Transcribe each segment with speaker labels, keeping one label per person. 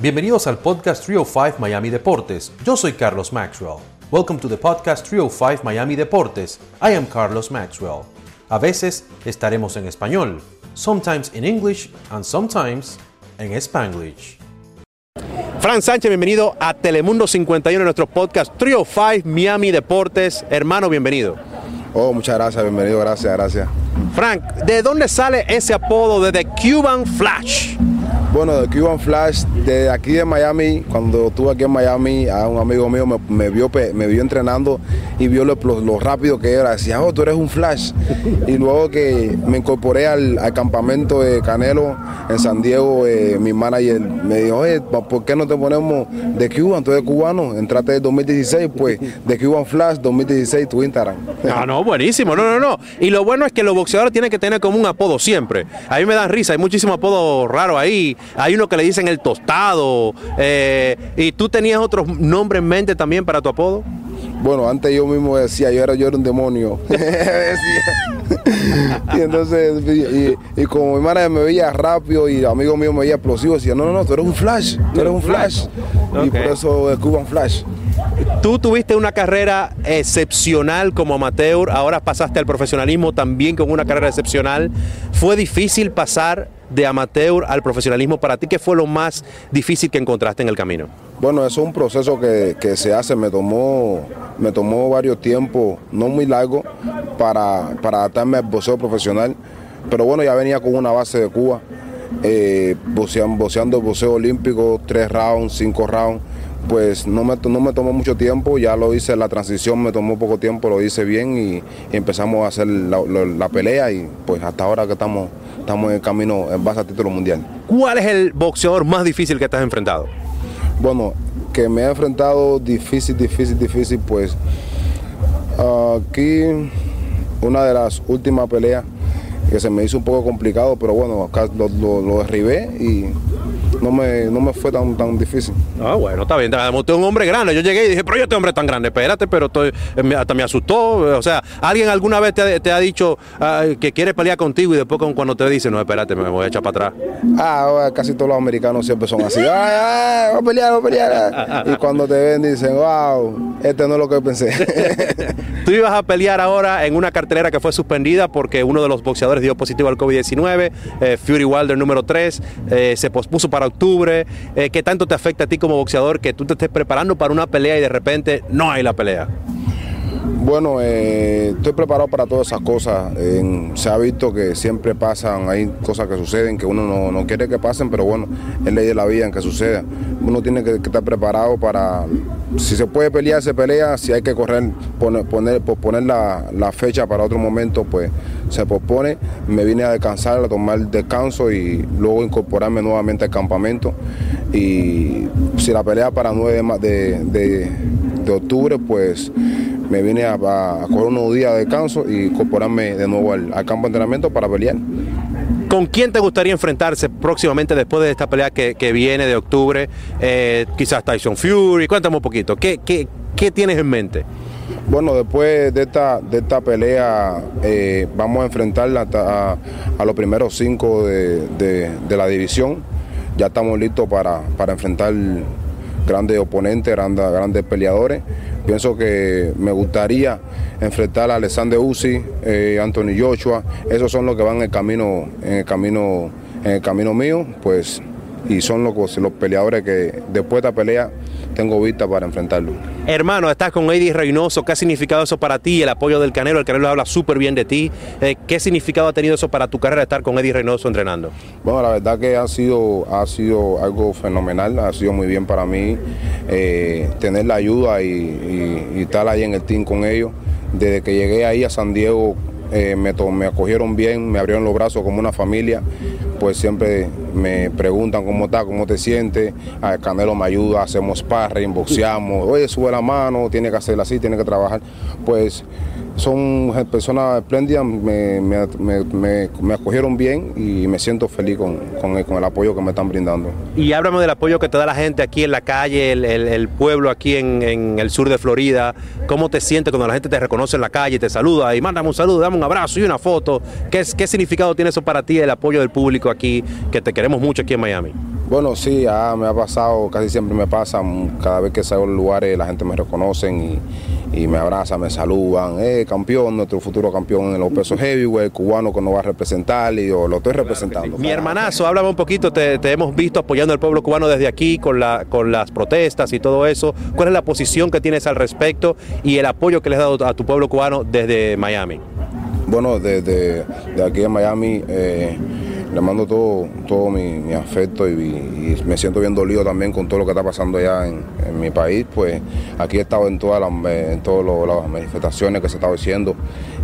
Speaker 1: Bienvenidos al podcast 305 Miami Deportes. Yo soy Carlos Maxwell. Welcome to the podcast 305 Miami Deportes. I am Carlos Maxwell. A veces estaremos en español, sometimes in English and sometimes en Spanglish.
Speaker 2: Fran Sánchez, bienvenido a Telemundo 51, nuestro podcast 305 Miami Deportes. Hermano, bienvenido.
Speaker 3: Oh, muchas gracias, bienvenido, gracias, gracias.
Speaker 2: Frank, ¿de dónde sale ese apodo de The Cuban Flash?
Speaker 3: Bueno, de Cuban Flash, de aquí de Miami, cuando estuve aquí en Miami, a un amigo mío me, vio, me vio entrenando y vio lo, rápido que era. Decía, oh, tú eres un Flash. Y luego que me incorporé al, campamento de Canelo en San Diego, eh, mi manager me dijo, oye, ¿por qué no te ponemos de Cuban? Tú eres cubano, entraste en 2016, pues de Cuban Flash 2016, tu Instagram.
Speaker 2: No, no, buenísimo, no, no, no. Y lo bueno es que los boxeadores tienen que tener como un apodo siempre. A mí me dan risa, hay muchísimos apodos raros ahí. Hay uno que le dicen el tostado. eh, ¿Y tú tenías otros nombres en mente también para tu apodo?
Speaker 3: Bueno, antes yo mismo decía, yo era, yo era un demonio. Y entonces, y, y como mi madre me veía rápido y amigo mío me veía explosivo, decía, no, no, no, tú eres un flash, tú eres un flash. Y por eso es Cuban Flash.
Speaker 2: Tú tuviste una carrera excepcional como amateur, ahora pasaste al profesionalismo también con una carrera excepcional. ¿Fue difícil pasar de amateur al profesionalismo para ti? ¿Qué fue lo más difícil que encontraste en el camino?
Speaker 3: Bueno, eso es un proceso que, que se hace, me tomó, me tomó varios tiempos, no muy largo, para, para adaptarme al boxeo profesional. Pero bueno, ya venía con una base de Cuba, eh, boxean- boxeando boxeo olímpico, tres rounds, cinco rounds. Pues no me, no me tomó mucho tiempo, ya lo hice, la transición me tomó poco tiempo, lo hice bien y, y empezamos a hacer la, la- la pelea y pues hasta ahora que estamos, estamos en el camino en base al título mundial.
Speaker 2: ¿Cuál es el boxeador más difícil que te has enfrentado?
Speaker 3: Bueno, que me he enfrentado difícil, difícil, difícil, pues aquí una de las últimas peleas que se me hizo un poco complicado, pero bueno, acá lo, lo- lo derribé y no me, no me fue tan, tan difícil.
Speaker 2: Ah, bueno, está bien. Usted es un hombre grande. Yo llegué y dije, pero yo este hombre tan grande, espérate, pero estoy- eh, hasta me asustó. O sea, ¿alguien alguna vez te, ha- te ha dicho ah, que quiere pelear contigo y después cuando te dice, no, espérate, me voy a echar para atrás?
Speaker 3: Ah, casi todos los americanos siempre son así. Ay, ay, voy a pelear, voy a pelear. Y cuando te ven dicen, wow, este no es lo que pensé.
Speaker 2: Tú ibas a pelear ahora en una cartelera que fue suspendida porque uno de los boxeadores dio positivo al COVID-19, eh, Fury Wilder número 3, se pospuso para octubre. Eh, ¿Qué tanto te afecta a ti como boxeador que tú te estés preparando para una pelea y de repente no hay la pelea?
Speaker 3: Bueno, eh, estoy preparado para todas esas cosas. Se ha visto que siempre pasan, hay cosas que suceden que uno no, no quiere que pasen, pero bueno, es ley de la vida en que suceda. Uno tiene que, estar preparado para, si se puede pelear, se pelea, si hay que correr, poner, poner, posponer la, la fecha para otro momento, pues se pospone. Me vine a descansar, a tomar descanso y luego incorporarme nuevamente al campamento. Y si la pelea para 9 de, ma- de, de- de octubre, pues me vine a, a- a coger unos días de descanso y incorporarme de nuevo al, al campo de entrenamiento para pelear.
Speaker 2: ¿Con quién te gustaría enfrentarse próximamente después de esta pelea que, que viene de octubre? Eh, quizás Tyson Fury. Cuéntame un poquito. ¿Qué, qué, qué tienes en mente?
Speaker 3: Bueno, después de esta, de esta pelea eh, vamos a enfrentarla a, a los primeros cinco de, de- de la división. Ya estamos listos para, para enfrentar grandes oponentes, grandes, grandes peleadores. Pienso que me gustaría enfrentar a Alexander Uzi, eh, Anthony Joshua. Esos son los que van en el camino, en el camino, en el camino mío, pues, y son los, los peleadores que después de esta pelea tengo vista para enfrentarlos.
Speaker 2: Hermano, estás con Eddie Reynoso. ¿Qué ha significado eso para ti? El apoyo del Canelo. El Canelo habla súper bien de ti. Eh, ¿Qué significado ha tenido eso para tu carrera estar con Eddie Reynoso entrenando?
Speaker 3: Bueno, la verdad que ha sido, ha sido algo fenomenal, ha sido muy bien para mí eh, tener la ayuda y, y- y estar ahí en el team con ellos. Desde que llegué ahí a San Diego eh, me, to- me acogieron bien, me abrieron los brazos como una familia, pues siempre me preguntan cómo está, cómo te sientes, a Canelo me ayuda, hacemos sparring, boxeamos, oye, sube la mano, tiene que hacerla así, tiene que trabajar, pues son personas espléndidas, me, me- me- me- acogieron bien y me siento feliz con, con el, con el apoyo que me están brindando.
Speaker 2: Y háblame del apoyo que te da la gente aquí en la calle, el, el- pueblo aquí en, en el sur de Florida. ¿Cómo te sientes cuando la gente te reconoce en la calle, te saluda y mándame un saludo, dame un abrazo y una foto? ¿Qué, qué significado tiene eso para ti, el apoyo del público aquí, que te queremos mucho aquí en Miami?
Speaker 3: Bueno, sí, me ha pasado, casi siempre me pasa, cada vez que salgo a los lugares la gente me reconocen y, me abraza, me saludan, eh, campeón, nuestro futuro campeón en los pesos heavyweight, cubano que nos va a representar y yo lo estoy representando.
Speaker 2: Mi hermanazo, háblame un poquito, te, hemos visto apoyando al pueblo cubano desde aquí con, la, con las protestas y todo eso. ¿Cuál es la posición que tienes al respecto y el apoyo que le has dado a tu pueblo cubano desde Miami?
Speaker 3: Bueno, desde aquí en Miami... Eh, le mando todo, todo mi, afecto y, me siento bien dolido también con todo lo que está pasando allá en, mi país. Pues aquí he estado en todas las, manifestaciones que se estaba haciendo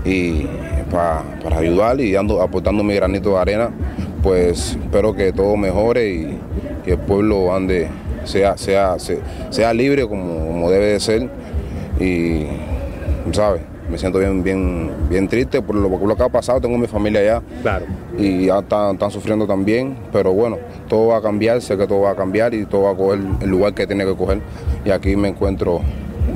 Speaker 3: y para, ayudar y dando, aportando mi granito de arena, pues espero que todo mejore y, que el pueblo ande, sea, sea, sea, libre como, como debe de ser y, ¿sabes? Me siento bien, bien, bien triste por lo, lo, que ha pasado. Tengo mi familia allá.
Speaker 2: Claro.
Speaker 3: Y ya están, sufriendo también. Pero bueno, todo va a cambiar, sé que todo va a cambiar y todo va a coger el lugar que tiene que coger. Y aquí me encuentro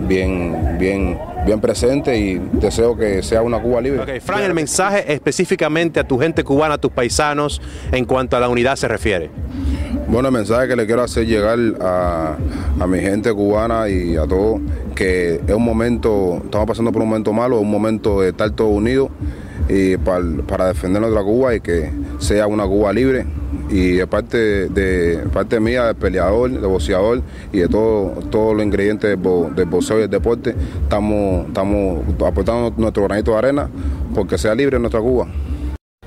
Speaker 3: bien, bien, bien presente y deseo que sea una Cuba libre.
Speaker 2: Okay, Fran, el mensaje específicamente a tu gente cubana, a tus paisanos, en cuanto a la unidad se refiere.
Speaker 3: Bueno, el mensaje que le quiero hacer llegar a, mi gente cubana y a todos, que es un momento, estamos pasando por un momento malo, es un momento de estar todos unidos y para, defender nuestra Cuba y que sea una Cuba libre. Y de parte, de, parte mía, de peleador, de boxeador y de todos los ingredientes del, boxeo y del deporte, estamos, estamos aportando nuestro granito de arena porque sea libre nuestra Cuba.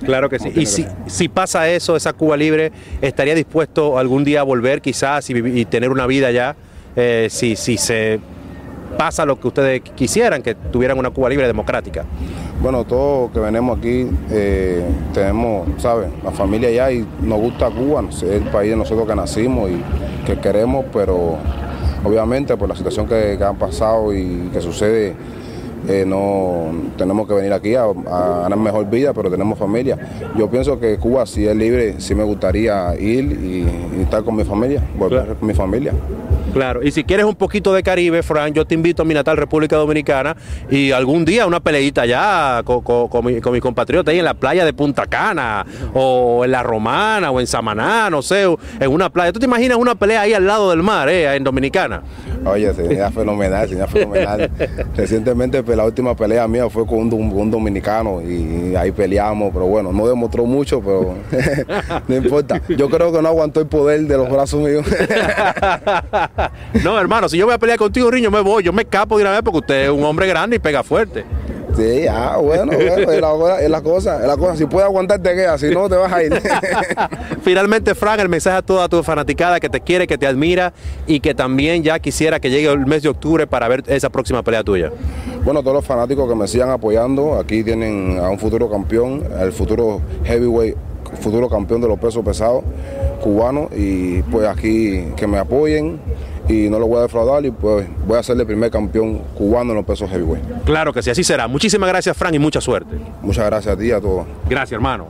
Speaker 2: Claro que sí. Y si, si, pasa eso, esa Cuba libre, ¿estaría dispuesto algún día a volver quizás y, tener una vida allá? Eh, si, si se pasa lo que ustedes quisieran, que tuvieran una Cuba libre democrática.
Speaker 3: Bueno, todos que venimos aquí eh, tenemos, ¿sabes? La familia allá y nos gusta Cuba, es el país de nosotros que nacimos y que queremos, pero obviamente por la situación que, que han pasado y que sucede eh, no tenemos que venir aquí a, ganar mejor vida, pero tenemos familia. Yo pienso que Cuba, si es libre, sí me gustaría ir y, estar con mi familia, volver con mi familia.
Speaker 2: Claro, y si quieres un poquito de Caribe, Fran, yo te invito a mi natal República Dominicana y algún día una peleita allá con, con, mi, con mis compatriotas ahí en la playa de Punta Cana o en La Romana o en Samaná, no sé, en una playa. ¿Tú te imaginas una pelea ahí al lado del mar, eh, en Dominicana?
Speaker 3: Oye, sería fenomenal, sería fenomenal. Recientemente pues, la última pelea mía fue con un, dominicano y ahí peleamos, pero bueno, no demostró mucho, pero no importa. Yo creo que no aguantó el poder de los brazos míos.
Speaker 2: no, hermano, si yo voy a pelear contigo, Riño, me voy, yo me escapo de una vez porque usted es un hombre grande y pega fuerte.
Speaker 3: Sí, ah, bueno, bueno es, la, cosa, es la cosa. Si puedes aguantar, te quedas, si no, te vas a ir.
Speaker 2: Finalmente, Frank, el mensaje a toda tu fanaticada que te quiere, que te admira y que también ya quisiera que llegue el mes de octubre para ver esa próxima pelea tuya.
Speaker 3: Bueno, todos los fanáticos que me sigan apoyando, aquí tienen a un futuro campeón, el futuro heavyweight, futuro campeón de los pesos pesados cubano y pues aquí que me apoyen y no lo voy a defraudar y pues voy a ser el primer campeón cubano en los pesos heavyweight.
Speaker 2: Claro que sí, así será. Muchísimas gracias, Frank, y mucha suerte.
Speaker 3: Muchas gracias a ti y a todos.
Speaker 2: Gracias, hermano.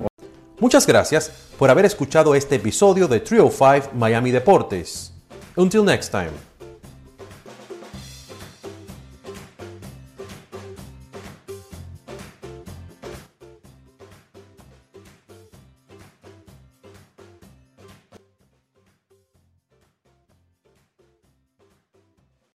Speaker 1: Muchas gracias por haber escuchado este episodio de Trio 5 Miami Deportes. Until next time.